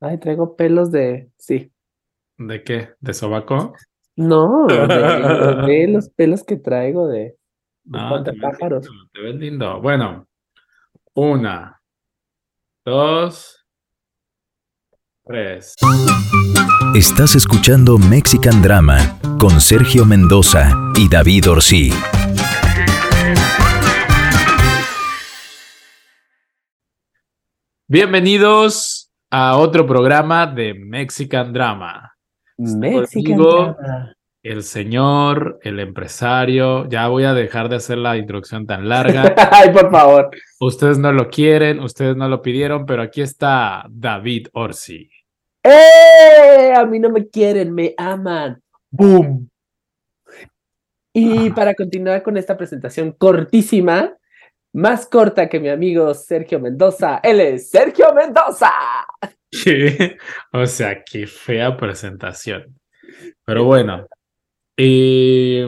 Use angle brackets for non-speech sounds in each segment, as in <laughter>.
Ay, traigo pelos de. Sí. ¿De qué? ¿De sobaco? No, de, de <laughs> los pelos que traigo de. No, te ves pájaros. lindo, te ves lindo. Bueno, una, dos, tres. Estás escuchando Mexican Drama con Sergio Mendoza y David Orsí. Bienvenidos a otro programa de Mexican Drama. Mexican conmigo. drama. El señor, el empresario, ya voy a dejar de hacer la introducción tan larga. <laughs> Ay, por favor. Ustedes no lo quieren, ustedes no lo pidieron, pero aquí está David Orsi. ¡Eh! A mí no me quieren, me aman. ¡Boom! Y para continuar con esta presentación cortísima, más corta que mi amigo Sergio Mendoza, él es Sergio Mendoza. ¿Qué? O sea, qué fea presentación. Pero bueno, eh,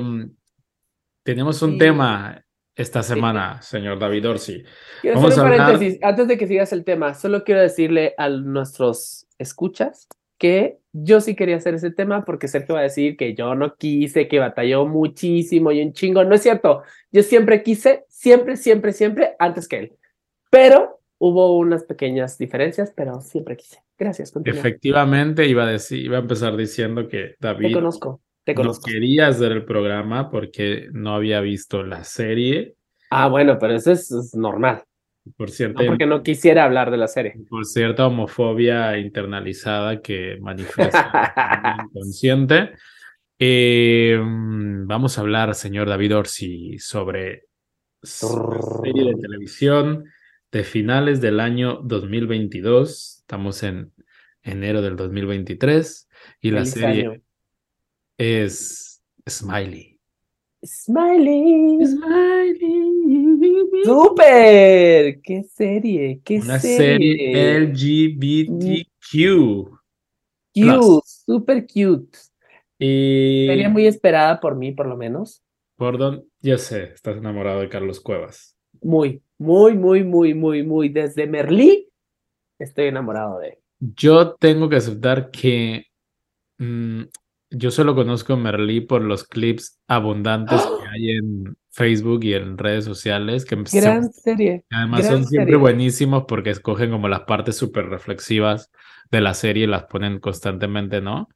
tenemos un Sí. tema esta semana, señor David Orsi. Quiero Vamos hacer un a hablar- paréntesis. Antes de que sigas el tema, solo quiero decirle a nuestros escuchas que yo sí quería hacer ese tema porque Sergio va a decir que yo no quise, que batalló muchísimo y un chingo. No es cierto. Yo siempre quise, siempre, siempre, siempre, antes que él. Pero hubo unas pequeñas diferencias, pero siempre quise. Gracias, continúa. Efectivamente, iba a decir, iba a empezar diciendo que Te David conozco, te no conozco. quería hacer el programa porque no había visto la serie. Ah, bueno, pero eso es, es normal. Por cierta, No porque no quisiera hablar de la serie. por cierta homofobia internalizada que manifiesta <laughs> inconsciente. Eh, vamos a hablar, señor David Orsi, sobre serie de televisión de finales del año 2022. Estamos en enero del 2023 y la Feliz serie año. es Smiley. Smiley. Smiley. ¡Súper! ¡Qué serie! ¡Qué Una serie! LGBTQ. Cute, súper cute. Y Sería muy esperada por mí, por lo menos. Gordon, ya sé, estás enamorado de Carlos Cuevas. Muy, muy, muy, muy, muy, muy. Desde Merlí estoy enamorado de él. Yo tengo que aceptar que mm, yo solo conozco a Merlí por los clips abundantes que hay en Facebook y en redes sociales, que Gran serie. además gran son siempre serie. buenísimos porque escogen como las partes súper reflexivas de la serie y las ponen constantemente, ¿no?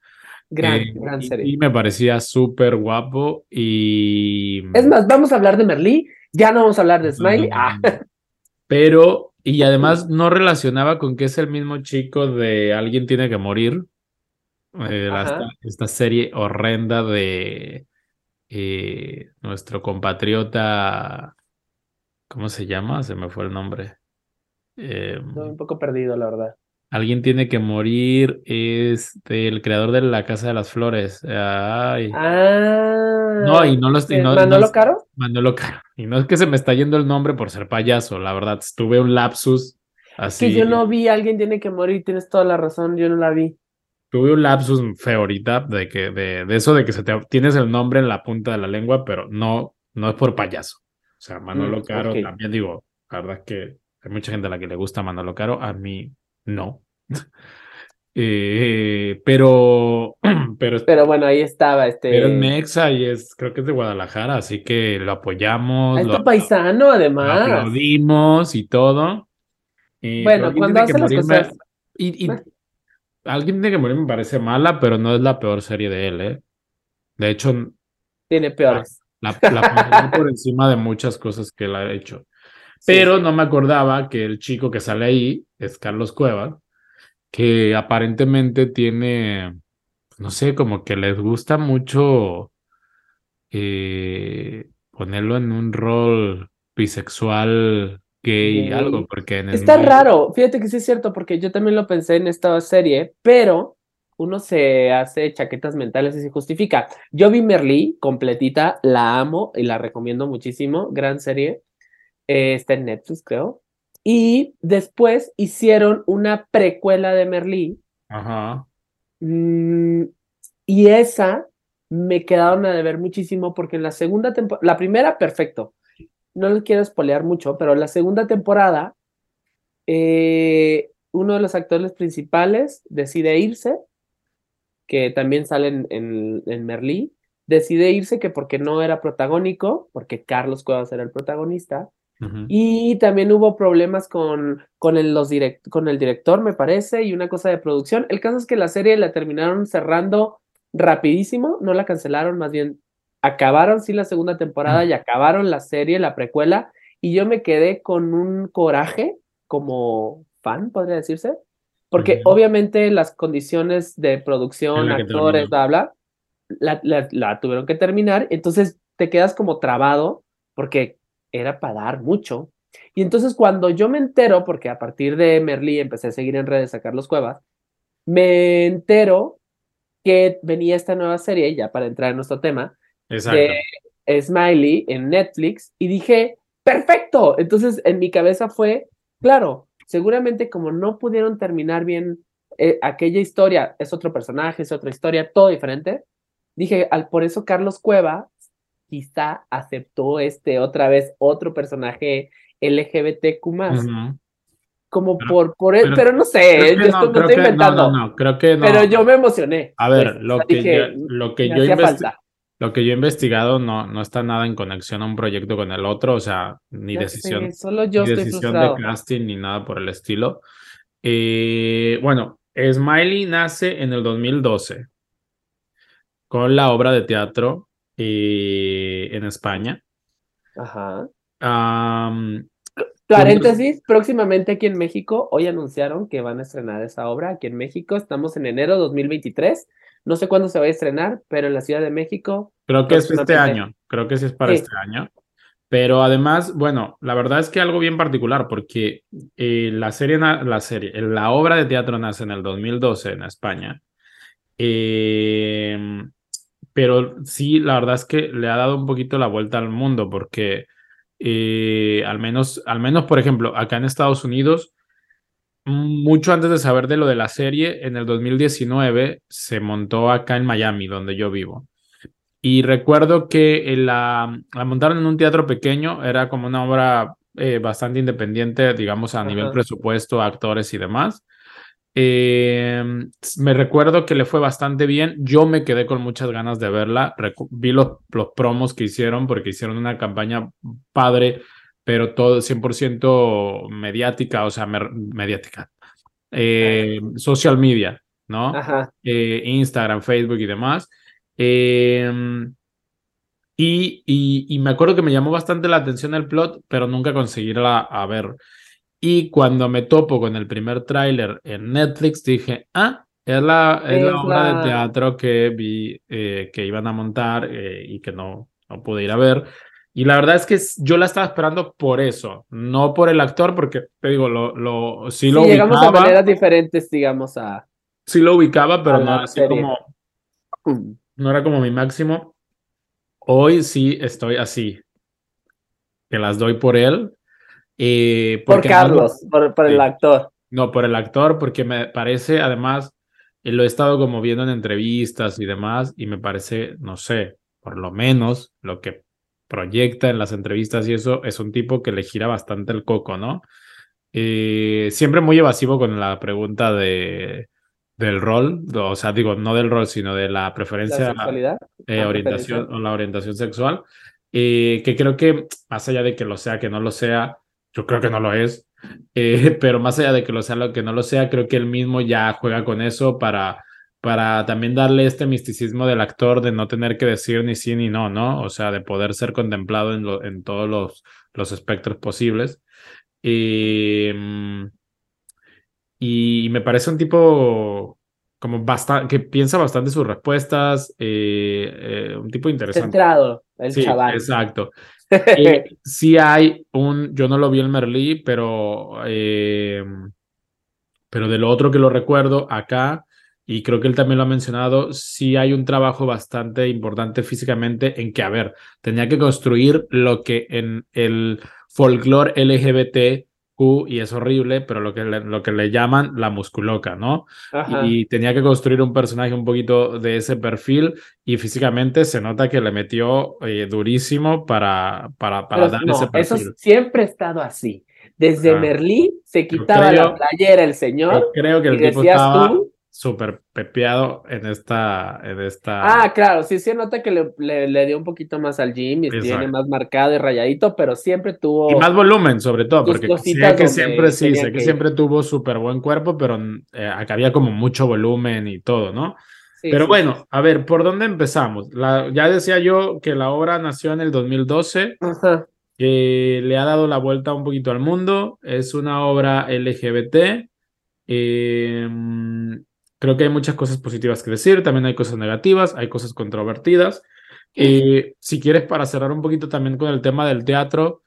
Gran, Eh, gran serie. Y me parecía súper guapo y... Es más, vamos a hablar de Merlí. Ya no vamos a hablar de Smiley. No, Ah, no. Pero, y además no relacionaba con que es el mismo chico de Alguien tiene que morir. eh, esta serie horrenda de eh, nuestro compatriota. ¿Cómo se llama? Se me fue el nombre. Eh, estoy un poco perdido, la verdad. Alguien tiene que morir es del creador de La Casa de las Flores. Ay. Ah. No, y no lo estoy. ¿es no- no ¿Manolo es- Caro? Manolo Caro. Y no es que se me está yendo el nombre por ser payaso, la verdad. Tuve un lapsus así. Que yo no vi, alguien tiene que morir, tienes toda la razón, yo no la vi. Tuve un lapsus feo ahorita de que de, de eso de que se te tienes el nombre en la punta de la lengua, pero no, no es por payaso. O sea, Manolo Mm, Caro ok. también digo, la verdad es que hay mucha gente a la que le gusta Manolo Caro, a mí no. <laughs> Eh, pero, <clears throat> pero, Pero bueno, ahí estaba este. pero es Mexa y es, creo que es de Guadalajara, así que lo apoyamos, Es lo, tu paisano, lo además. aplaudimos y todo. Eh, Bueno, cuando hace las cosas- Y, y. Alguien tiene que morir me parece mala, pero no es la peor serie de él, ¿eh? De hecho, Tiene peores. la, la por encima de muchas cosas que él ha hecho. Sí. Pero no me acordaba que el chico que sale ahí es Carlos Cuevas, que aparentemente tiene, no sé, como que les gusta mucho eh, ponerlo en un rol bisexual, gay, algo, porque en Está raro, fíjate que sí es cierto, porque yo también lo pensé en esta serie, pero uno se hace chaquetas mentales y se justifica. Yo vi Merlí completita, la amo y la recomiendo muchísimo, gran serie. Eh, está en Netflix, creo. Y después hicieron una precuela de Merlí, Ajá. mm, y esa me quedaron a deber muchísimo porque en la segunda temporada, la primera, perfecto. No les quiero spoilear mucho, pero la segunda temporada eh, uno de los actores principales decide irse, que también sale en, en, en Merlí, decide irse que porque no era protagónico, porque Carlos Cuevas era el protagonista, y también hubo problemas con, con, el, los direct, con el director, me parece, y una cosa de producción. El caso es que la serie la terminaron cerrando rapidísimo, no la cancelaron, más bien acabaron sí la segunda temporada y acabaron la serie, la precuela, y yo me quedé con un coraje como fan, podría decirse, porque obviamente las condiciones de producción, actores, bla, bla, la, la, la tuvieron que terminar, entonces te quedas como trabado porque era para dar mucho. Y entonces cuando yo me entero, porque a partir de Merlí empecé a seguir en redes a Carlos Cuevas, me entero que venía esta nueva serie, ya para entrar en nuestro tema, Exacto. de Smiley en Netflix y dije, perfecto. Entonces en mi cabeza fue, claro, seguramente como no pudieron terminar bien eh, aquella historia, es otro personaje, es otra historia, todo diferente. Dije, al, por eso Carlos Cueva quizá aceptó este otra vez otro personaje LGBTQ más, como Pero- por, por él, pero- pero, no sé, yo no, estoy inventando, no, no, creo que no. pero yo me emocioné. A ver, pues, lo que dije, yo, lo que yo falta. Lo que yo he investigado no, no está nada en conexión a un proyecto con el otro, o sea, ni Ya decisión, sé, solo yo ni estoy decisión frustrado. de casting ni nada por el estilo. Eh, bueno, Smiley nace en el 2012 con la obra de teatro eh, en España. Ajá. Am, Paréntesis, próximamente aquí en México, hoy anunciaron que van a estrenar esa obra aquí en México. Estamos en enero de 2023. No sé cuándo se va a estrenar, pero en la Ciudad de México. creo que es este año, creo que sí es para Sí. este año. Pero además, bueno, la verdad es que algo bien particular, porque eh, la serie, la serie, la obra de teatro nace en el 2012 en España. Eh, pero sí, la verdad es que le ha dado un poquito la vuelta al mundo, porque eh, al menos, al menos, por ejemplo, acá en Estados Unidos, mucho antes de saber de lo de la serie, en el 2019 se montó acá en Miami, donde yo vivo. Y recuerdo que eh, la, la montaron en un teatro pequeño, era como una obra eh, bastante independiente, digamos, a nivel presupuesto, actores y demás. Eh, me recuerdo que le fue bastante bien. Yo me quedé con muchas ganas de verla. Recu- vi los, los promos que hicieron porque hicieron una campaña padre, pero todo 100% mediática, o sea, mediática. Eh, social media, ¿no? Ajá. eh, Instagram, Facebook y demás. Eh, y, y, y me acuerdo que me llamó bastante la atención el plot, pero nunca conseguí irla a ver. Y cuando me topo con el primer tráiler en Netflix, dije, ah, es la, es la obra la- de teatro que vi eh, que iban a montar eh, y que no, no pude ir a ver. Y la verdad es que yo la estaba esperando por eso, no por el actor, porque te digo, lo, lo, sí Sí, lo llegamos a ubicaba, maneras diferentes, digamos, a. sí lo ubicaba, pero no era así como, <clears throat> no era como mi máximo. Hoy sí estoy así, que las doy por él. eh, Por porque no lo- Carlos, por, por el actor. no, por el actor, porque me parece, además, eh, lo he estado como viendo en entrevistas y demás, y me parece, no sé, por lo menos lo que proyecta en las entrevistas y eso es un tipo que le gira bastante el coco, ¿no? Eh, siempre muy evasivo con la pregunta de, del rol, o sea, digo, no del rol, sino de la La preferencia sexualidad. eh, orientación preferencia. o la orientación sexual, eh, que creo que más allá de que lo sea, que no lo sea, yo creo que no lo es, eh, <laughs> pero más allá de que lo sea, lo que no lo sea, creo que él mismo ya juega con eso para, para también darle este misticismo del actor de no tener que decir ni sí ni no, ¿no? O sea, de poder ser contemplado en, lo- en todos los, los espectros posibles. Eh, mm, y me parece un tipo como bastante, que piensa bastante sus respuestas, eh, eh, un tipo interesante. Centrado, el Sí, chaval. exacto. <laughs> Sí hay un, yo no lo vi en Merlí, pero, eh, pero de lo otro que lo recuerdo acá, y creo que él también lo ha mencionado, sí hay un trabajo bastante importante físicamente en que, a ver, tenía que construir lo que en el folclore LGBTQ, y es horrible, pero lo que le, lo que le llaman la musculoca, ¿no? Ajá. y tenía que construir un personaje un poquito de ese perfil y físicamente se nota que le metió eh, durísimo para, para, para dar no, ese eso perfil. siempre ha estado así. Desde Ah. Merlí se quitaba creo- la playera el señor. Creo que el y tipo decías estaba tú- súper pepeado en esta, en esta. Ah, claro, sí se nota que le, le- le dio un poquito más al gym y tiene más marcado y rayadito, pero siempre tuvo. Y más volumen, sobre todo, porque sé que siempre sí, sé que siempre tuvo súper buen cuerpo, pero eh, acá había como mucho volumen y todo, ¿no? Sí, Pero sí, bueno, a ver, ¿por dónde empezamos? La, ya decía yo que la obra nació en el 2012, Ajá. que le ha dado la vuelta un poquito al mundo, es una obra LGBT, eh, mm, creo que hay muchas cosas positivas que decir, también hay cosas negativas, hay cosas controvertidas. Eh, si quieres, para cerrar un poquito también con el tema del teatro,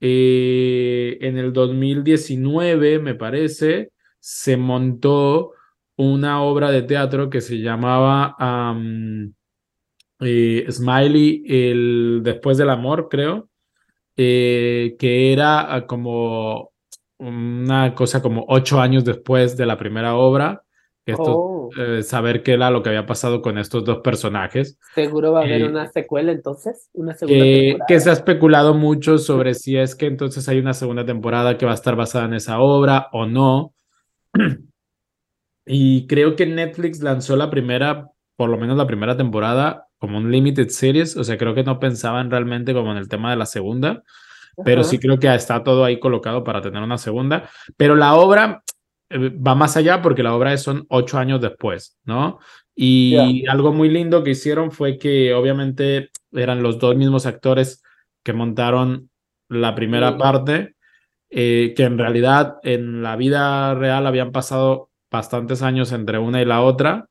eh, en el 2019, me parece, se montó una obra de teatro que se llamaba am, eh, Smiley, el Después del Amor, creo, eh, que era ah, como una cosa como ocho años después de la primera obra. Esto, Oh, eh, saber qué era lo que había pasado con estos dos personajes. seguro va a haber eh, una secuela entonces, una segunda temporada. que se ha especulado mucho sobre si es que entonces hay una segunda temporada que va a estar basada en esa obra o no. <clears throat> Y creo que Netflix lanzó la primera, por lo menos la primera temporada, como un limited series. O sea, creo que no pensaban realmente como en el tema de la segunda, pero sí creo que está todo ahí colocado para tener una segunda. Pero la obra va más allá porque la obra es- son ocho años después, ¿no? Y algo muy lindo que hicieron fue que obviamente eran los dos mismos actores que montaron la primera parte, eh, que en realidad en la vida real habían pasado bastantes años entre una y la otra.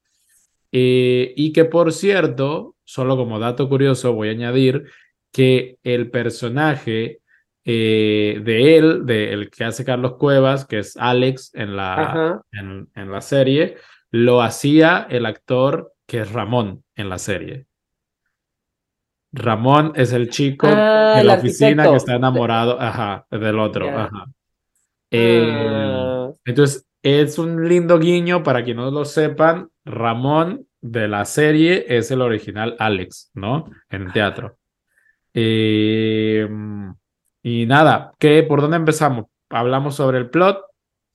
eh, y que por cierto, solo como dato curioso, voy a añadir que el personaje eh, de él, de el que hace Carlos Cuevas, que es Alex en la, en, en la serie, lo hacía el actor que es Ramón en la serie. Ramón es el chico Ah, de el la oficina arquitecto. que está enamorado, ajá, del otro, ajá. Eh, Ah. entonces, es un lindo guiño para quienes no lo sepan. Ramón de la serie es el original Alex, ¿no? En teatro. Eh, y nada, ¿qué, ¿por dónde empezamos? Hablamos sobre el plot.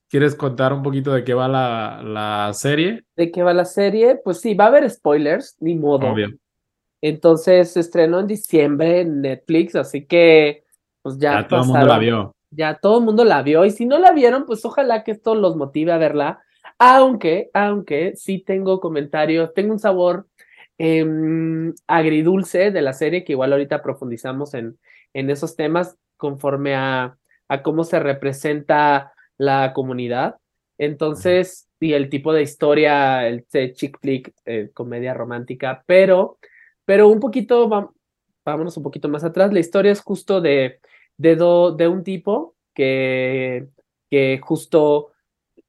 ¿Quieres contar un poquito de qué va la, la serie? ¿De qué va la serie? Pues sí, va a haber spoilers, ni modo. Obvio. Entonces se estrenó en diciembre en Netflix, así que pues ya, Ya todo el mundo la vio. Ya todo el mundo la vio y si no la vieron, pues ojalá que esto los motive a verla. Aunque, aunque sí tengo comentarios, tengo un sabor em, agridulce de la serie que igual ahorita profundizamos en, en esos temas conforme a, a cómo se representa la comunidad. Entonces, y el tipo de historia, el chick flick, eh, comedia romántica, pero, pero un poquito, vam- vámonos un poquito más atrás. La historia es justo de, de, do- de un tipo que, que justo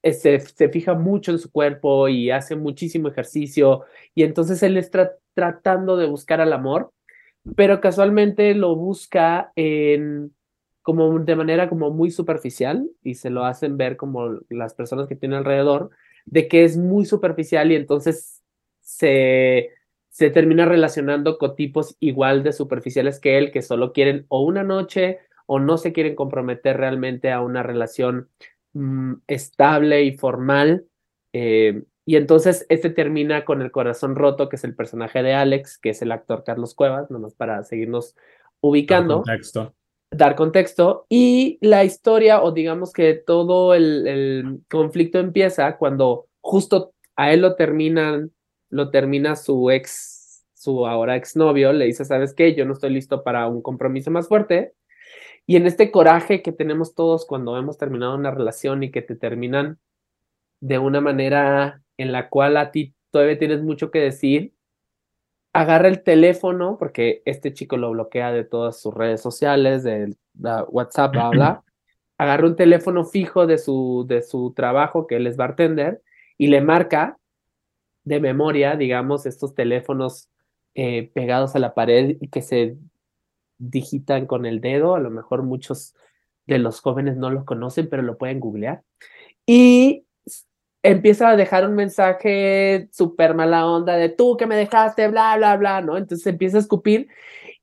eh, se, se fija mucho en su cuerpo y hace muchísimo ejercicio y entonces él está tratando de buscar al amor, pero casualmente lo busca en como de manera como muy superficial y se lo hacen ver como las personas que tiene alrededor de que es muy superficial y entonces se se termina relacionando con tipos igual de superficiales que él que solo quieren o una noche o no se quieren comprometer realmente a una relación mm, estable y formal. eh, y entonces este termina con el corazón roto, que es el personaje de Alex, que es el actor Carlos Cuevas, nomás para seguirnos ubicando, Contexto. Dar contexto. Y la historia, o digamos que todo el, conflicto empieza cuando justo a él lo terminan, lo termina su ex, su ahora exnovio, le dice, ¿sabes qué? Yo no estoy listo para un compromiso más fuerte. Y en este coraje que tenemos todos cuando hemos terminado una relación y que te terminan de una manera en la cual a ti todavía tienes mucho que decir, agarra el teléfono, porque este chico lo bloquea de todas sus redes sociales, de la WhatsApp, bla, bla, agarra un teléfono fijo de su, de su trabajo, que él es bartender, y le marca de memoria, digamos, estos teléfonos eh, pegados a la pared y que se digitan con el dedo, a lo mejor muchos de los jóvenes no los conocen, pero lo pueden googlear. Y empieza a dejar un mensaje súper mala onda de tú que me dejaste, bla, bla, bla, ¿no? Entonces empieza a escupir.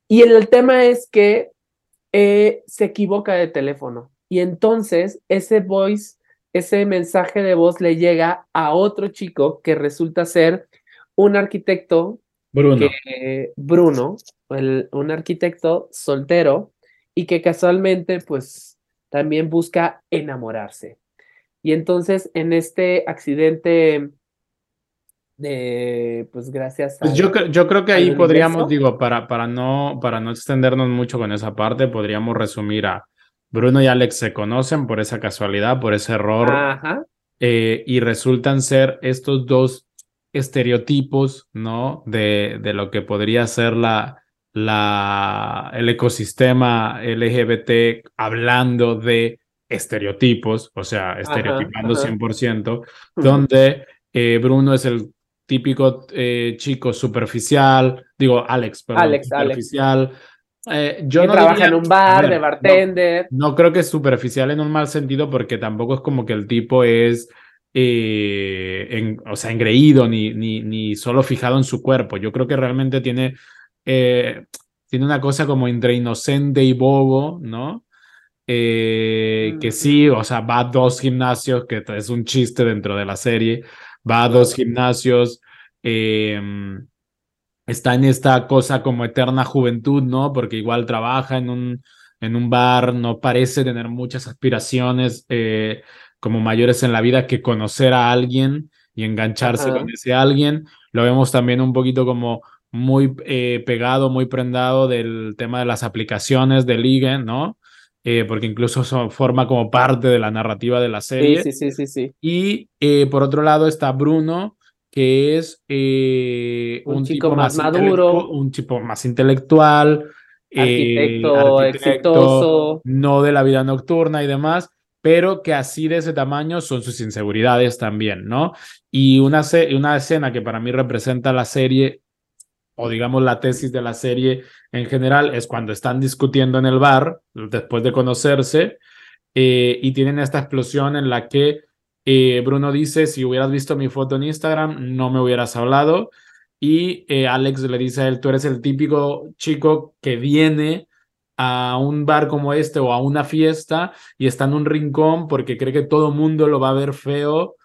Y el, el tema es que eh, se equivoca de teléfono. y entonces ese voice, ese mensaje de voz le llega a otro chico que resulta ser un arquitecto, Bruno. que- Bruno, el- un arquitecto soltero y que casualmente pues también busca enamorarse. Y entonces en este accidente de, pues gracias Pues al- yo, yo creo que ahí podríamos, digo, para, para, no, para no extendernos mucho con esa parte, podríamos resumir a Bruno y Alex se conocen por esa casualidad, por ese error, Ajá, eh, y resultan ser estos dos estereotipos, ¿no? De, de lo que podría ser la, la, el ecosistema LGBT hablando de estereotipos, o sea, estereotipando ajá. 100%, donde eh, Bruno es el típico eh, chico superficial, digo, Alex, perdón, Alex, Alex. superficial. Eh, yo que no trabaja diría- en un bar ver, de no- bartender. no creo que es superficial en un mal sentido porque tampoco es como que el tipo es, eh, en- o sea, engreído ni, ni, ni solo fijado en su cuerpo. Yo creo que realmente tiene, eh, tiene una cosa como entre inocente y bobo, ¿no? Eh, que sí, o sea, va a dos gimnasios, que es un chiste dentro de la serie, va a dos gimnasios, eh, está en esta cosa como eterna juventud, ¿no? Porque igual trabaja en un, en un bar, no parece tener muchas aspiraciones eh, como mayores en la vida que conocer a alguien y engancharse Ajá. con ese alguien. Lo vemos también un poquito como muy eh, pegado, muy prendado del tema de las aplicaciones de ligue, ¿no? Eh, porque incluso forma como parte de la narrativa de la serie. Sí, sí, sí, sí, sí. Y eh, por otro lado está Bruno, que es eh, Un un, chico tipo más maduro. un tipo más intelectual, eh, Arquitecto exitoso. no de la vida nocturna y demás, pero que así de ese tamaño son sus inseguridades también, ¿no? Y una, una escena que para mí representa la serie, o digamos la tesis de la serie en general, es cuando están discutiendo en el bar, después de conocerse, eh, y tienen esta explosión en la que eh, Bruno dice, si hubieras visto mi foto en Instagram, no me hubieras hablado. Y eh, Alex le dice a él, tú eres el típico chico que viene a un bar como este o a una fiesta y está en un rincón porque cree que todo mundo lo va a ver feo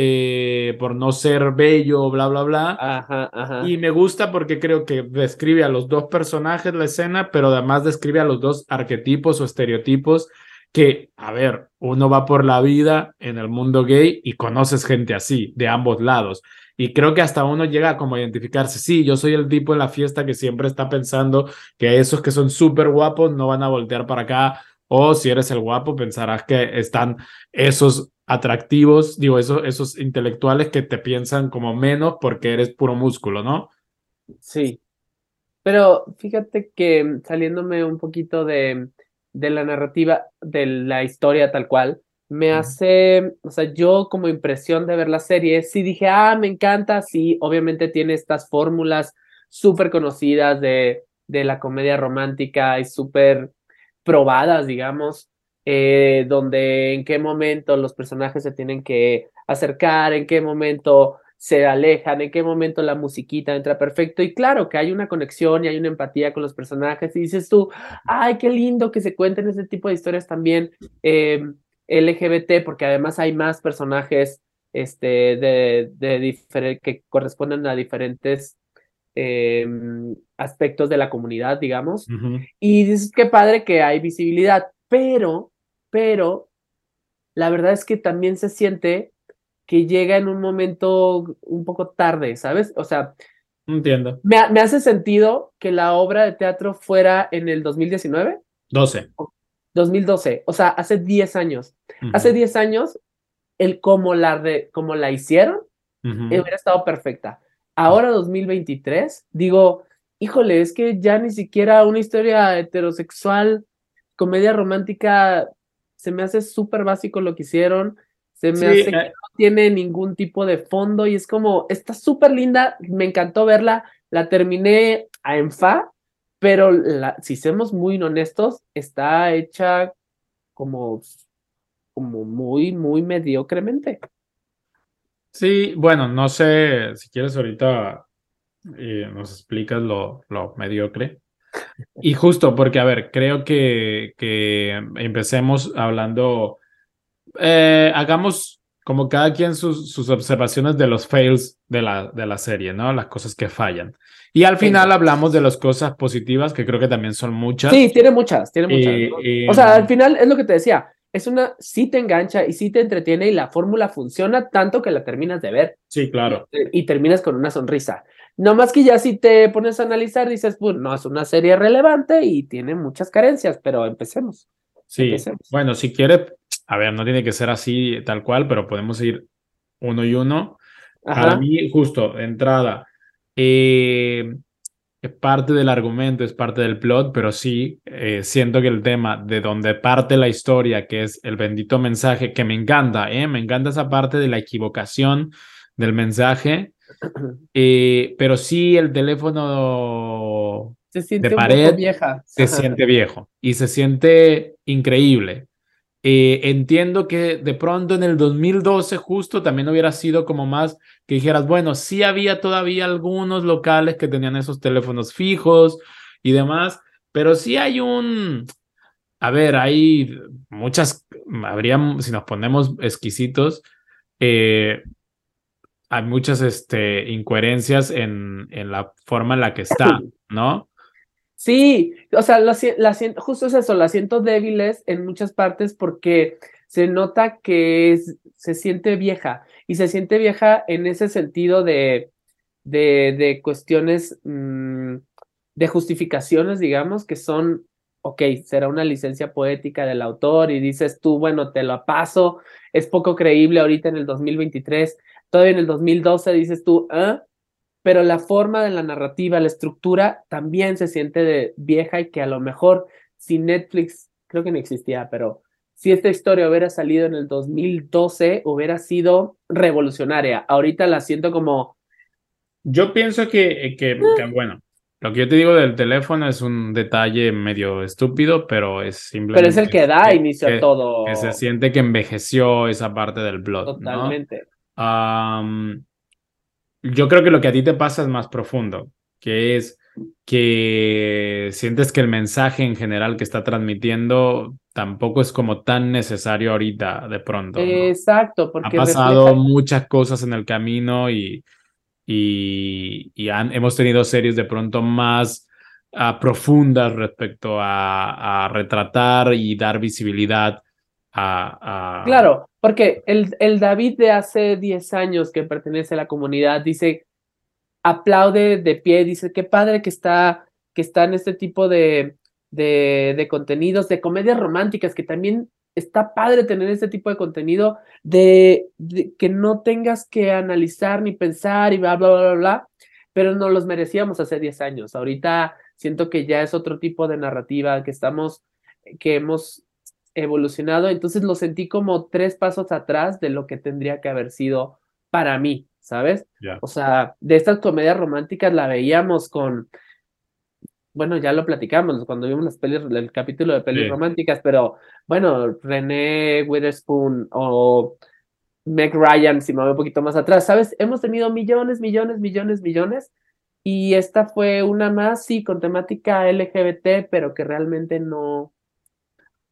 eh, por no ser bello, bla, bla, bla. Ajá, ajá. Y me gusta porque creo que describe a los dos personajes la escena, pero además describe a los dos arquetipos o estereotipos que, a ver, uno va por la vida en el mundo gay y conoces gente así, de ambos lados. Y creo que hasta uno llega como a identificarse, sí, yo soy el tipo en la fiesta que siempre está pensando que esos que son súper guapos no van a voltear para acá, o si eres el guapo pensarás que están esos atractivos, digo, esos, esos intelectuales que te piensan como menos porque eres puro músculo, ¿no? Sí. Pero fíjate que saliéndome un poquito de, de la narrativa, de la historia tal cual, me hace, o sea, yo como impresión de ver la serie, sí dije, ah, me encanta, sí, obviamente tiene estas fórmulas súper conocidas de, de la comedia romántica y súper probadas, digamos, eh, donde en qué momento los personajes se tienen que acercar, en qué momento se alejan, en qué momento la musiquita entra perfecto. Y claro que hay una conexión y hay una empatía con los personajes. Y dices tú, ay, qué lindo que se cuenten ese tipo de historias también eh, LGBT, porque además hay más personajes este, de, que corresponden a diferentes eh, aspectos de la comunidad, digamos. Y dices, qué padre que hay visibilidad, pero, pero, la verdad es que también se siente que llega en un momento un poco tarde, ¿sabes? O sea, Entiendo. me, me hace sentido que la obra de teatro fuera en el 2019, 12. 2012, o sea, hace 10 años. Hace 10 años, el como la, re- como la hicieron, eh, hubiera estado perfecta. Ahora 2023, digo, híjole, es que ya ni siquiera una historia heterosexual, comedia romántica, se me hace súper básico lo que hicieron, se me Sí, hace que eh, no tiene ningún tipo de fondo y es como, está súper linda, me encantó verla, la terminé a en fa, pero la, si somos muy honestos, está hecha como, como muy, muy mediocremente. Sí, bueno, no sé si quieres ahorita eh, nos explicas lo, lo mediocre. Y justo porque, a ver, creo que, que empecemos hablando, eh, hagamos como cada quien sus, sus observaciones de los fails de la, de la serie, ¿no? Las cosas que fallan. Y al final hablamos de las cosas positivas, que creo que también son muchas. Sí, tiene muchas, tiene muchas. Eh, ¿no? eh, o sea, al final es lo que te decía, es una, sí te engancha y sí te entretiene y la fórmula funciona tanto que la terminas de ver Sí, claro. y terminas con una sonrisa. No más que ya si te pones a analizar, dices, pues no, es una serie relevante y tiene muchas carencias, pero empecemos. Sí. Empecemos. Bueno, si quiere, a ver, no tiene que ser así tal cual, pero podemos ir uno y uno. Para Ajá. mí, justo, de entrada, eh, es parte del argumento, es parte del plot, pero sí eh, siento que el tema de donde parte la historia, que es el bendito mensaje, que me encanta, ¿eh? Me encanta esa parte de la equivocación del mensaje, <clears throat> eh, pero sí el teléfono Se siente de pared vieja. se Ajá. siente viejo y se siente increíble. Eh, entiendo que de pronto en el 2012 justo también hubiera sido como más que dijeras, bueno, sí había todavía algunos locales que tenían esos teléfonos fijos y demás, pero sí hay un, a ver, hay muchas, habría, si nos ponemos exquisitos, eh, hay muchas este, incoherencias en, en la forma en la que está, ¿no? Sí, o sea, la, la justo es eso, la siento débiles en muchas partes porque se nota que es- se siente vieja y se siente vieja en ese sentido de, de, de cuestiones mm, de justificaciones, digamos, que son, ok, será una licencia poética del autor y dices tú, bueno, te lo paso, es poco creíble ahorita en el 2023, todavía en el 2012 dices tú, ¿ah? pero la forma de la narrativa, la estructura también se siente de vieja y que a lo mejor si Netflix, creo que no existía, pero si esta historia hubiera salido en el 2012, hubiera sido revolucionaria. Ahorita la siento como, Yo pienso que, que, que, bueno, lo que yo te digo del teléfono es un detalle medio estúpido, pero es simplemente pero es el que da inicio que- a todo. que se siente que envejeció esa parte del plot, ¿no? Yo creo que lo que a ti te pasa es más profundo, que es que sientes que el mensaje en general que está transmitiendo tampoco es como tan necesario ahorita de pronto. ¿no? Exacto, Ha porque pasado refleja- muchas cosas en el camino y, y, y han- hemos tenido series de pronto más ah, profundas respecto a, a retratar y dar visibilidad Claro, porque el, el David de hace 10 años que pertenece a la comunidad dice, aplaude de pie, dice, qué padre que está, que está en este tipo de, de, de contenidos, de comedias románticas, que también está padre tener este tipo de contenido, de, de que no tengas que analizar ni pensar y bla, bla, bla, bla, bla, pero no los merecíamos hace 10 años. Ahorita siento que ya es otro tipo de narrativa, que estamos, que hemos evolucionado, entonces lo sentí como tres pasos atrás de lo que tendría que haber sido para mí, ¿sabes? O sea, de estas comedias románticas la veíamos con, bueno, ya lo platicamos cuando vimos las pelis, el capítulo de pelis Sí. románticas, pero bueno, René Witherspoon o Meg Ryan, si me voy un poquito más atrás, ¿sabes? Hemos tenido millones, millones, millones, millones, y esta fue una más, sí, con temática LGBT, pero que realmente no,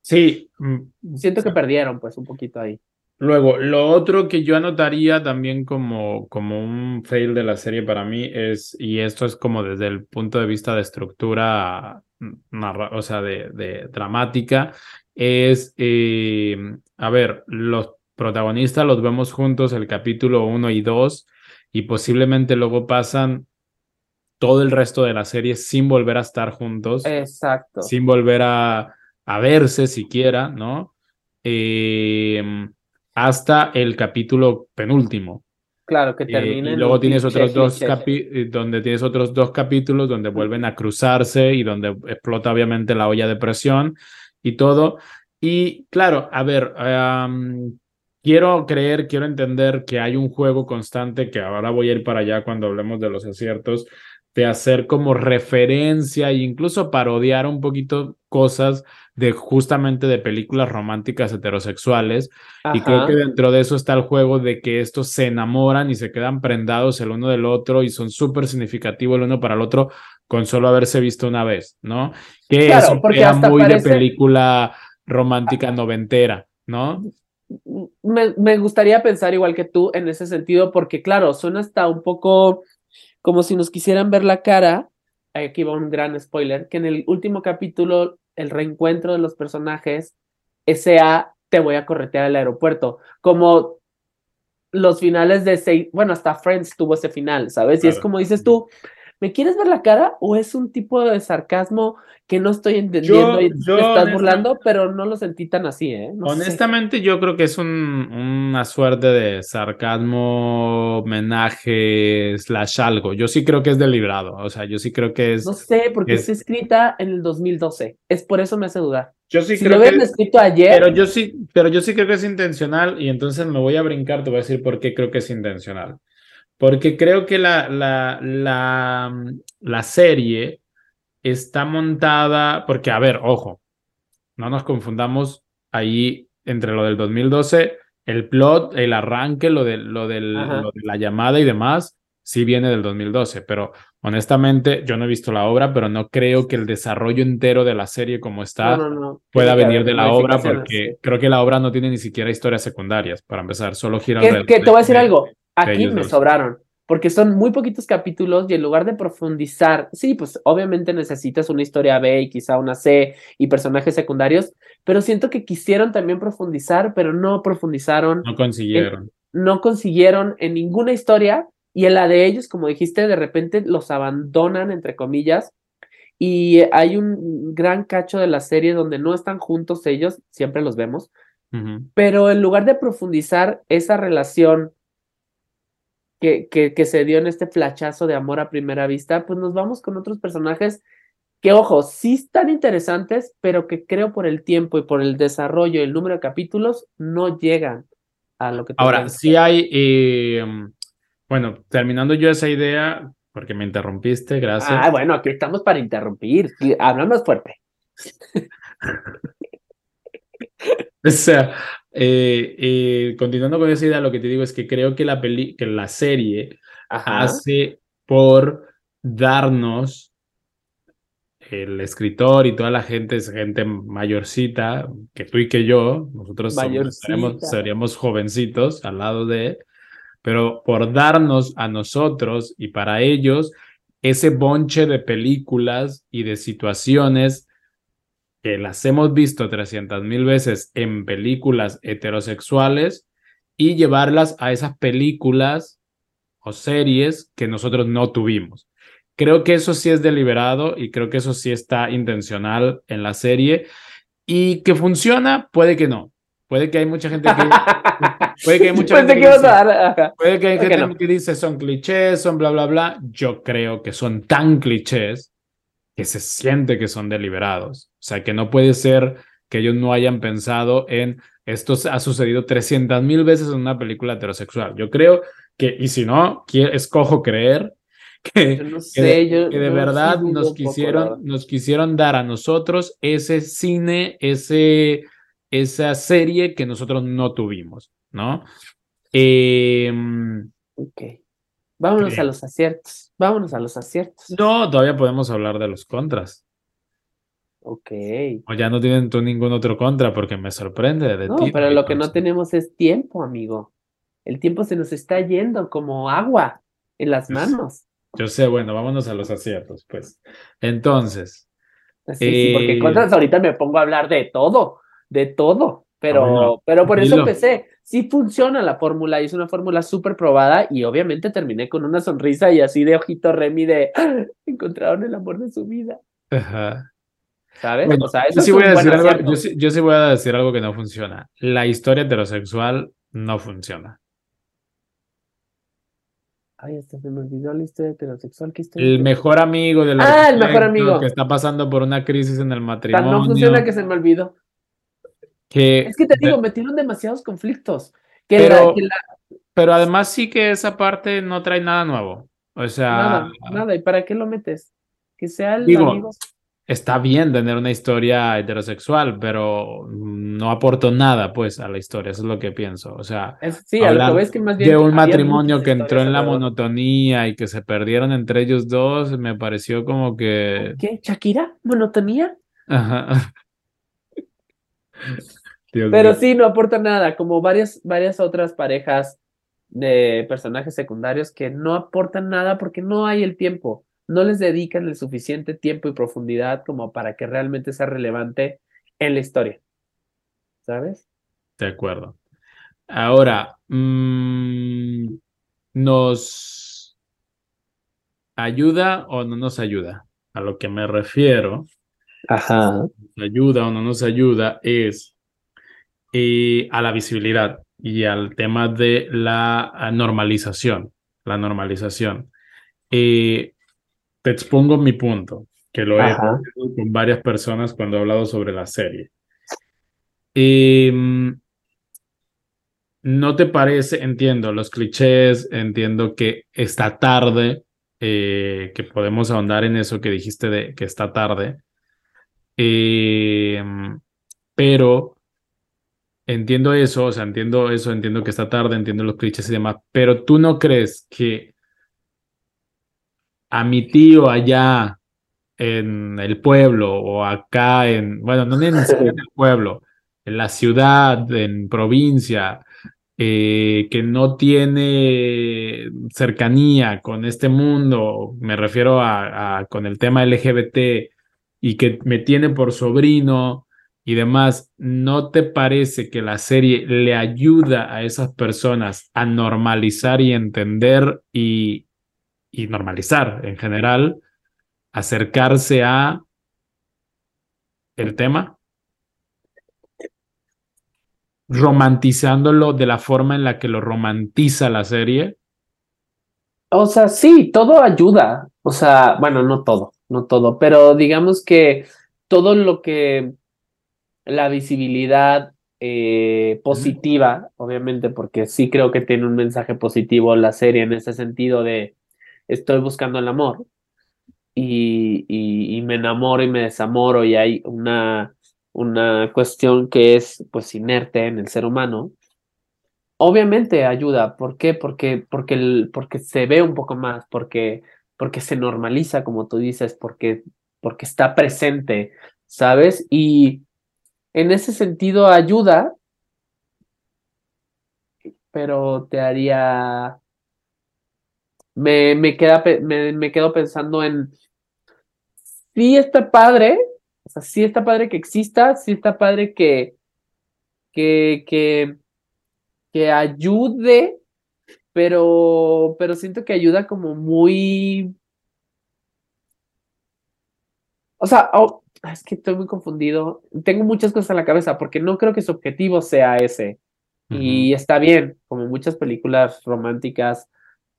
Sí, mm, siento que perdieron pues un poquito ahí. Luego, lo otro que yo anotaría también como, como un fail de la serie para mí es, y esto es como desde el punto de vista de estructura, narra- o sea, de, de dramática, es, eh, a ver, los protagonistas los vemos juntos el capítulo 1 y 2 y posiblemente luego pasan todo el resto de la serie sin volver a estar juntos Exacto. sin volver a, a verse siquiera, ¿no? Eh, hasta el capítulo penúltimo. Claro, que Eh, termina y luego tienes otros dos capi- eh, donde tienes otros dos capítulos donde vuelven a cruzarse y donde explota obviamente la olla de presión y todo. Y claro, a ver, quiero creer, quiero entender que hay un juego constante que ahora voy a ir para allá cuando hablemos de los aciertos, de hacer como referencia e incluso parodiar un poquito cosas de justamente de películas románticas heterosexuales. Y creo que dentro de eso está el juego de que estos se enamoran y se quedan prendados el uno del otro y son súper significativos el uno para el otro, con solo haberse visto una vez, ¿no? Que Claro, eso porque era hasta muy parece- de película romántica noventera, ¿no? me, me gustaría pensar igual que tú en ese sentido, porque claro, suena hasta un poco como si nos quisieran ver la cara. Aquí va un gran spoiler, que en el último capítulo, el reencuentro de los personajes, ese A te voy a corretear al aeropuerto, como los finales de seis, bueno, hasta Friends tuvo ese final, ¿sabes? Y es como dices tú, ¿me quieres ver la cara o es un tipo de sarcasmo que no estoy entendiendo y yo estás burlando, pero no lo sentí tan así, ¿eh? No sé. Honestamente, yo creo que es un, una suerte de sarcasmo, homenaje, slash algo. Yo sí creo que es deliberado. O sea, yo sí creo que es. No sé, porque es- está escrita en el 2012. Es por eso me hace dudar. yo sí Si lo creo hubieran que. escrito ayer, Pero yo sí, pero yo sí creo que es intencional y entonces me voy a brincar, te voy a decir por qué creo que es intencional. Porque creo que la, la, la, la serie está montada, porque a ver, ojo, no nos confundamos ahí entre lo del 2012, el plot, el arranque, lo de, lo del- Ajá. lo de la llamada y demás, sí viene del 2012, pero honestamente yo no he visto la obra, pero no creo que el desarrollo entero de la serie como está no, no, no. pueda venir de la obra porque creo que la obra no tiene ni siquiera historias secundarias, para empezar, solo gira Que, alrededor que te voy a decir de- algo. Aquí me dos. sobraron. Porque son muy poquitos capítulos y en lugar de profundizar, sí, pues obviamente necesitas una historia B y quizá una C y personajes secundarios, pero siento que quisieron también profundizar, pero no profundizaron, No consiguieron. no consiguieron en ninguna historia y en la de ellos, como dijiste, de repente los abandonan, entre comillas, y hay un gran cacho de la serie donde no están juntos ellos, siempre los vemos, pero en lugar de profundizar esa relación que, que, que se dio en este flachazo de amor a primera vista, pues nos vamos con otros personajes que, ojo, sí están interesantes, pero que creo por el tiempo y por el desarrollo y el número de capítulos no llegan a lo que Ahora, tendrían que sí hay, eh, bueno, terminando yo esa idea, porque me interrumpiste, gracias. Ah, bueno, aquí estamos para interrumpir. y Habla más fuerte. <laughs> O sea, eh, eh, continuando con esa idea, lo que te digo es que creo que la peli que la serie Ajá. hace por darnos el escritor y toda la gente es gente mayorcita, que tú y que yo, nosotros somos- seríamos jovencitos al lado de, pero por darnos a nosotros y para ellos ese bonche de películas y de situaciones que las hemos visto 300 mil veces en películas heterosexuales y llevarlas a esas películas o series que nosotros no tuvimos. Creo que eso sí es deliberado y creo que eso sí está intencional en la serie y que funciona, puede que no. Puede que hay mucha gente que <laughs> puede que hay mucha Pensé gente que dice-. Puede que hay gente no. que dice son clichés, son bla, bla, bla. Yo creo que son tan clichés que se siente que son deliberados. O sea, que no puede ser que ellos no hayan pensado en esto ha sucedido 300 mil veces en una película heterosexual. Yo creo que, y si no, escojo creer que, Yo no que sé, de, yo. que de yo sí verdad nos poco, quisieron, nos quisieron dar a nosotros ese cine, ese, esa serie que nosotros no tuvimos, ¿no? Em, Ok. Vámonos a los aciertos. Vámonos a los aciertos. no, todavía podemos hablar de los contras. Ok. O ya no tienen tú ningún otro contra porque me sorprende de No, ti. pero David lo que no tenemos es tiempo, amigo. El tiempo se nos está yendo como agua en las manos. Yo sé, bueno, vámonos a los aciertos, pues. Entonces, Sí, sí, porque eh, contras ahorita me pongo a hablar de todo, de todo. Pero, Ah, bueno, pero por eso empecé. Sí funciona la fórmula y es una fórmula súper probada y obviamente terminé con una sonrisa y así de ojito Remy de ¡Ah! encontraron el amor de su vida, ajá. ¿Sabes? Bueno, o sea, yo sí voy a decir algo, yo sí, yo sí voy a decir algo que no funciona. La historia heterosexual no funciona. Ay, hasta se me olvidó la historia heterosexual que estoy El mejor amigo Ah, el mejor arquitecto amigo. que está pasando por una crisis en el matrimonio. no funciona que se me olvidó. que- Es que te digo, metieron demasiados conflictos. Que Pero- la, que la- Pero además sí que esa parte no trae nada nuevo. O sea, nada, nada. ¿Y para qué lo metes? Que sea el Digo, amigo. Está bien tener una historia heterosexual, pero no aportó nada, pues, a la historia. Eso es lo que pienso. O sea, sí, a lo que ves que más bien de un matrimonio que entró en la monotonía y que se perdieron entre ellos dos, me pareció como que. ¿Qué? ¿Shakira? ¿Monotonía? Ajá. <laughs> pero sí, no aporta nada, como varias, varias otras parejas de personajes secundarios que no aportan nada porque no hay el tiempo no les dedican el suficiente tiempo y profundidad como para que realmente sea relevante en la historia. ¿Sabes? De acuerdo. Ahora, mm, ¿nos ayuda o no nos ayuda? A lo que me refiero, Ajá. ¿nos ayuda o no nos ayuda? Es eh, a la visibilidad y al tema de la normalización. La normalización. Eh, te expongo mi punto, que lo he hecho con varias personas cuando he hablado sobre la serie. Em, ¿No te parece? Entiendo los clichés, entiendo que está tarde, eh, que podemos ahondar en eso que dijiste de que está tarde, em, pero entiendo eso, o sea, entiendo eso, entiendo que está tarde, entiendo los clichés y demás, pero tú no crees que a mi tío allá en el pueblo o acá en, bueno, no <laughs> en el pueblo, en la ciudad, en provincia, eh, que no tiene cercanía con este mundo, me refiero a, con el tema LGBT y que me tiene por sobrino y demás, ¿no te parece que la serie le ayuda a esas personas a normalizar y entender y, y normalizar en general, acercarse a el tema, romantizándolo de la forma en la que lo romantiza la serie. O sea, sí, todo ayuda. O sea, bueno, no todo, no todo, pero digamos que todo lo que la visibilidad eh, positiva, obviamente, porque sí creo que tiene un mensaje positivo la serie en ese sentido de estoy buscando el amor y, y, me enamoro y me desamoro y hay una, una cuestión que es pues inerte en el ser humano, obviamente ayuda. ¿Por qué? Porque, porque, el, porque se ve un poco más, porque, porque se normaliza, como tú dices, porque, porque está presente, ¿sabes? Y en ese sentido ayuda, pero te haría me, me, queda, me, me quedo pensando en, sí está padre, o sea, sí está padre que exista, sí está padre que, que, que, que ayude, pero, pero siento que ayuda como muy... O sea, oh, es que estoy muy confundido. Tengo muchas cosas en la cabeza porque no creo que su objetivo sea ese. Y está bien, como muchas películas románticas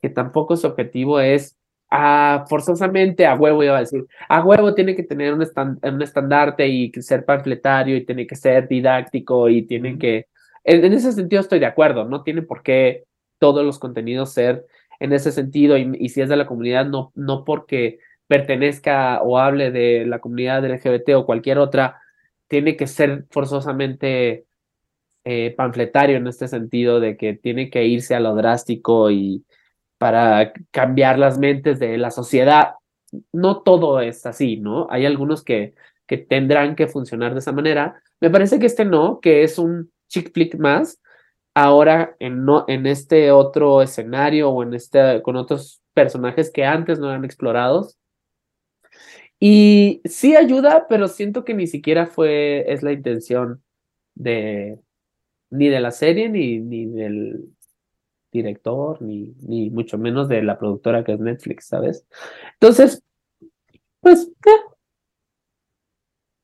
que tampoco su objetivo es a forzosamente a huevo, iba a decir, a huevo tiene que tener un, un estandarte y ser panfletario y tiene que ser didáctico y tiene que, en, ese sentido estoy de acuerdo, no tiene por qué todos los contenidos ser en ese sentido y, si es de la comunidad, no, no porque pertenezca o hable de la comunidad LGBT o cualquier otra, tiene que ser forzosamente eh, panfletario en este sentido de que tiene que irse a lo drástico y, para cambiar las mentes de la sociedad. No todo es así, ¿no? Hay algunos que, que tendrán que funcionar de esa manera. Me parece que este no, que es un chick flick más, ahora en, no, en este otro escenario o en este, con otros personajes que antes no eran explorados. Y sí ayuda, pero siento que ni siquiera fue, es la intención de, ni de la serie, ni, ni del, director, ni, ni mucho menos de la productora que es Netflix, ¿sabes? Entonces, pues,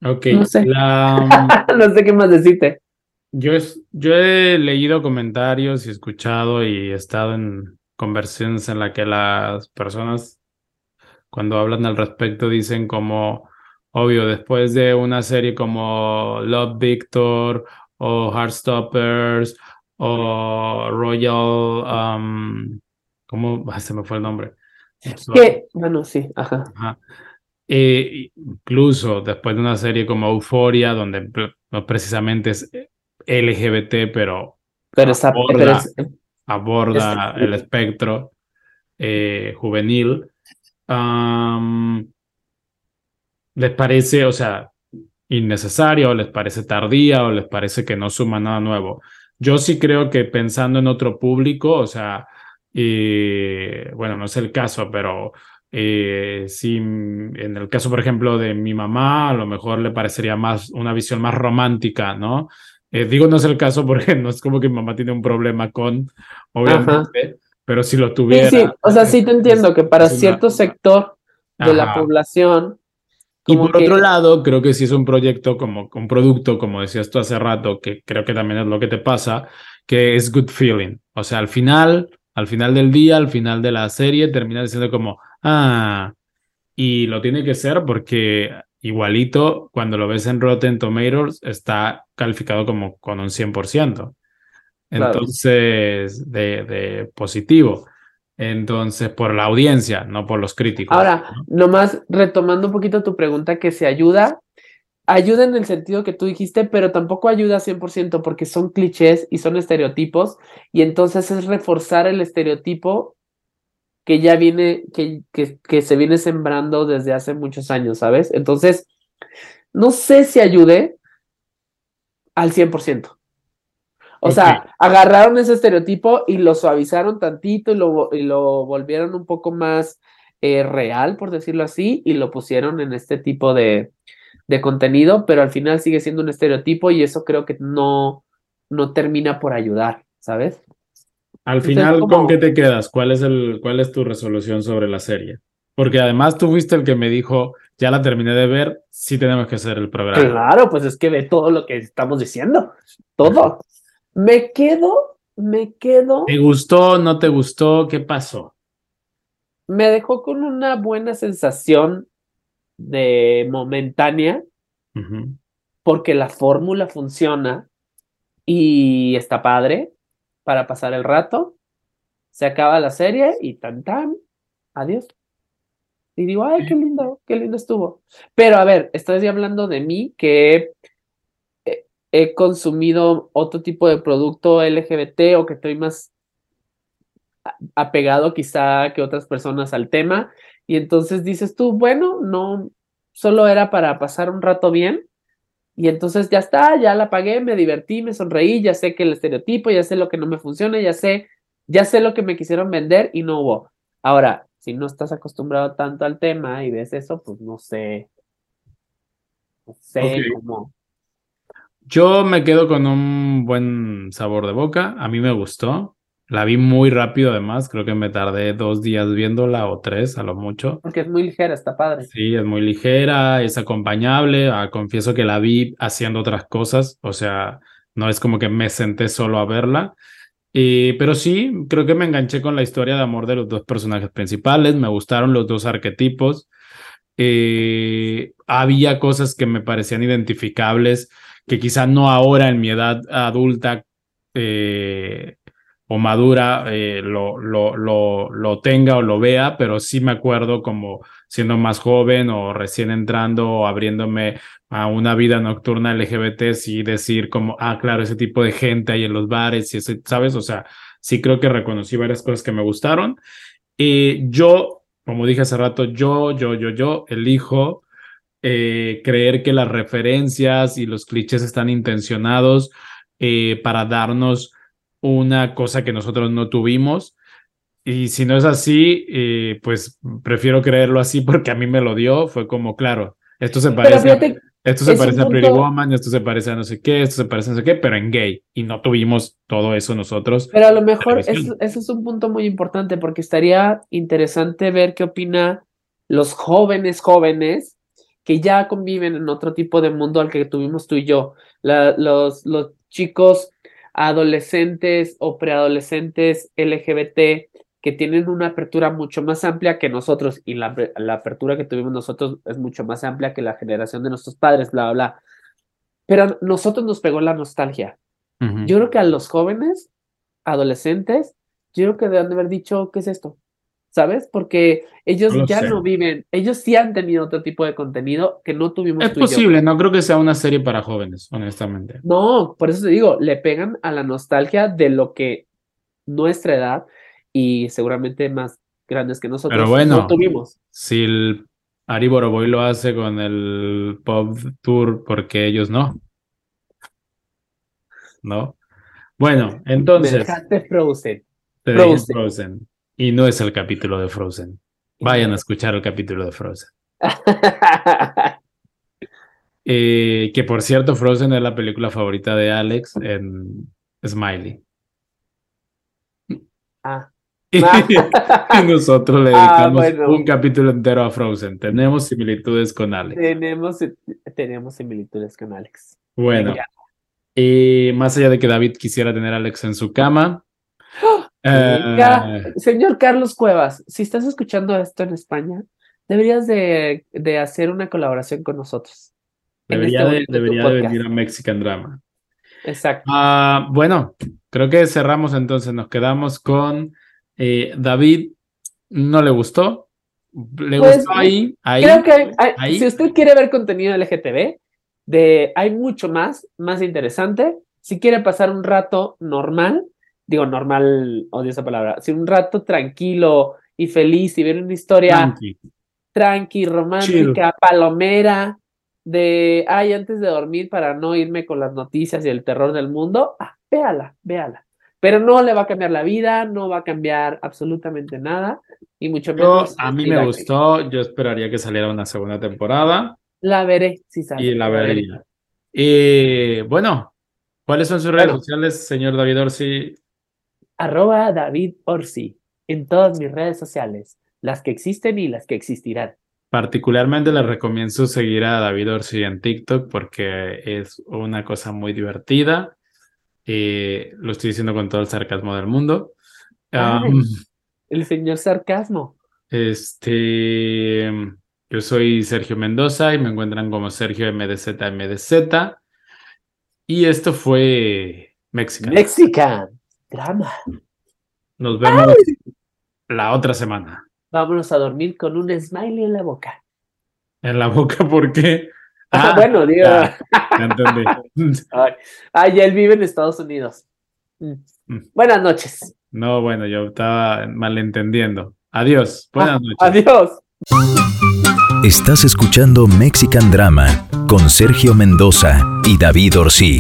Ok, no sé. <laughs> no sé qué más decirte. Yo, es, yo he leído comentarios y escuchado y he estado en conversaciones en las que las personas cuando hablan al respecto dicen como, obvio, después de una serie como Love Victor o Heartstoppers o Royal, um, ¿cómo? se me fue el nombre. ¿Qué? Bueno, sí, ajá. Eh, incluso después de una serie como Euphoria, donde no precisamente es LGBT, pero, pero, esa, aborda, aborda el espectro eh, juvenil. ¿Les parece, o sea, innecesaria o les parece tardía o les parece que no suma nada nuevo? Yo sí creo que pensando en otro público, o sea, eh, bueno, no es el caso, pero eh, si en el caso, por ejemplo, de mi mamá, a lo mejor le parecería más una visión más romántica, ¿no? Eh, digo, no es el caso porque <laughs> no es como que mi mamá tiene un problema con, obviamente, pero si lo tuviera. Sí, sí, o sea, sí te entiendo que para cierto sector de la población. Y por otro lado, creo que si es un proyecto como un producto, como decías tú hace rato, que creo que también es lo que te pasa, que es good feeling. O sea, al final, al final del día, al final de la serie, termina diciendo como, ah, y lo tiene que ser porque igualito, cuando lo ves en Rotten Tomatoes, está calificado como con un 100%. Entonces, de, positivo. Entonces, por la audiencia, no por los críticos. Ahora, nomás retomando un poquito tu pregunta, que se ayuda, ayuda en el sentido que tú dijiste, pero tampoco ayuda 100% porque son clichés y son estereotipos, y entonces es reforzar el estereotipo que ya viene, que, que, que se viene sembrando desde hace muchos años, ¿sabes? Entonces, no sé si ayude al 100%. O sea, agarraron ese estereotipo y lo suavizaron tantito y lo, y lo volvieron un poco más eh, real, por decirlo así, y lo pusieron en este tipo de, de, contenido, pero al final sigue siendo un estereotipo y eso creo que no, no termina por ayudar, ¿sabes? Al final, ¿con qué te quedas? ¿Cuál es, el, ¿Cuál es tu resolución sobre la serie? Porque además tú fuiste el que me dijo, ya la terminé de ver, sí tenemos que hacer el programa. Claro, pues es que ve todo lo que estamos diciendo, todo. Me quedo, me quedo. ¿Te gustó, no te gustó? ¿Qué pasó? Me dejó con una buena sensación de momentánea, porque la fórmula funciona y está padre para pasar el rato. Se acaba la serie y tan tan, adiós. Y digo, ay, qué lindo, qué lindo estuvo. Pero a ver, estás hablando de mí que he consumido otro tipo de producto LGBT o que estoy más apegado quizá que otras personas al tema. Y entonces dices tú, bueno, no, solo era para pasar un rato bien. Y entonces ya está, ya la pagué, me divertí, me sonreí, ya sé que el estereotipo, ya sé lo que no me funciona, ya sé, ya sé lo que me quisieron vender y no hubo. Ahora, si no estás acostumbrado tanto al tema y ves eso, pues no sé. No sé cómo yo me quedo con un buen sabor de boca. A mí me gustó. La vi muy rápido, además. Creo que me tardé dos días viéndola o tres a lo mucho. Porque es muy ligera, está padre. Sí, es muy ligera, es acompañable. Ah, confieso que la vi haciendo otras cosas. O sea, no es como que me senté solo a verla. pero sí, creo que me enganché con la historia de amor de los dos personajes principales. Me gustaron los dos arquetipos. Eh, había cosas que me parecían identificables que quizá no ahora en mi edad adulta eh, o madura eh, lo, lo, lo, lo, tenga o lo vea, pero sí me acuerdo como siendo más joven o recién entrando o abriéndome a una vida nocturna LGBT, sí decir como, ah, claro, ese tipo de gente ahí en los bares, y ¿sabes? O sea, sí creo que reconocí varias cosas que me gustaron. y yo, como dije hace rato, yo, yo, yo, yo elijo eh, creer que las referencias y los clichés están intencionados eh, para darnos una cosa que nosotros no tuvimos. Y si no es así, eh, pues prefiero creerlo así porque a mí me lo dio. Fue como, claro, esto se parece, esto se parece a Pretty Woman, esto se parece a no sé qué, esto se parece a no sé qué, pero en gay. Y no tuvimos todo eso nosotros. Pero a lo mejor ese es un punto muy importante porque estaría interesante ver qué opina los jóvenes jóvenes que ya conviven en otro tipo de mundo al que tuvimos tú y yo. los, los chicos adolescentes o preadolescentes LGBT que tienen una apertura mucho más amplia que nosotros y la, la, apertura que tuvimos nosotros es mucho más amplia que la generación de nuestros padres, bla, bla, bla. Pero nosotros nos pegó la nostalgia. Yo creo que a los jóvenes, adolescentes, yo creo que deben de haber dicho, ¿qué es esto? ¿Sabes? Porque ellos No ya sé. no viven, ellos sí han tenido otro tipo de contenido que no tuvimos Es tú y yo. posible, no creo que sea una serie para jóvenes, honestamente. No, por eso te digo, le pegan a la nostalgia de lo que nuestra edad y seguramente más grandes que nosotros Pero bueno. no tuvimos. Si el Ari Boroboy lo hace con el Pop Tour, ¿por qué ellos no? ¿No? Bueno, Me entonces, dejaste Frozen. te Frozen. Frozen. Y no es el capítulo de Frozen. Vayan a escuchar el capítulo de Frozen. Eh, que por cierto, Frozen es la película favorita de Alex en Smiley. Ah, <laughs> Y nosotros le Ah, dedicamos bueno. un capítulo entero a Frozen. Tenemos similitudes con Alex. tenemos, tenemos similitudes con Alex. Bueno, y más allá de que David quisiera tener a Alex en su cama, Venga, eh, Señor Carlos Cuevas, si estás escuchando esto en España, deberías de, de hacer una colaboración con nosotros. debería, este de, debería de podcast. venir a Mexican Drama. Exacto. Ah, bueno, creo que cerramos entonces, nos quedamos con eh, David, no le gustó, le Pues, gustó ahí, ahí, Creo que hay- hay- ahí. si usted quiere ver contenido LGTB, de, hay mucho más, más interesante. Si quiere pasar un rato normal, digo normal, odio esa palabra, si un rato tranquilo y feliz y ver una historia tranqui. tranqui, romántica, palomera, de, ay, antes de dormir para no irme con las noticias y el terror del mundo, ah, véala, véala. Pero no le va a cambiar la vida, no va a cambiar absolutamente nada, y mucho Yo, menos. a mí me que- gustó, yo esperaría que saliera una segunda temporada La veré, si sale. y la veré. vería. Y bueno, ¿cuáles son sus redes Bueno. sociales, señor David Orsi? Arroba David Orsi en todas mis redes sociales, las que existen y las que existirán. Particularmente les recomiendo seguir a David Orsi en TikTok porque es una cosa muy divertida. Eh, lo estoy diciendo con todo el sarcasmo del mundo. Ay. Um, El señor sarcasmo. este, yo soy Sergio Mendoza y me encuentran como Sergio MDZ MDZ. Y esto fue Mexican. Mexican. Drama. Nos vemos la otra semana. Vámonos a dormir con un smiley en la boca. En la boca, <laughs> ¿por qué? <laughs> Ah, bueno, digo. ya, ya entendí. <laughs> Ay, ay, él vive en Estados Unidos. Mm. Mm. Buenas noches. No, bueno, yo estaba malentendiendo. Adiós. Buenas noches. Adiós. Estás escuchando Mexican Drama con Sergio Mendoza y David Orsí.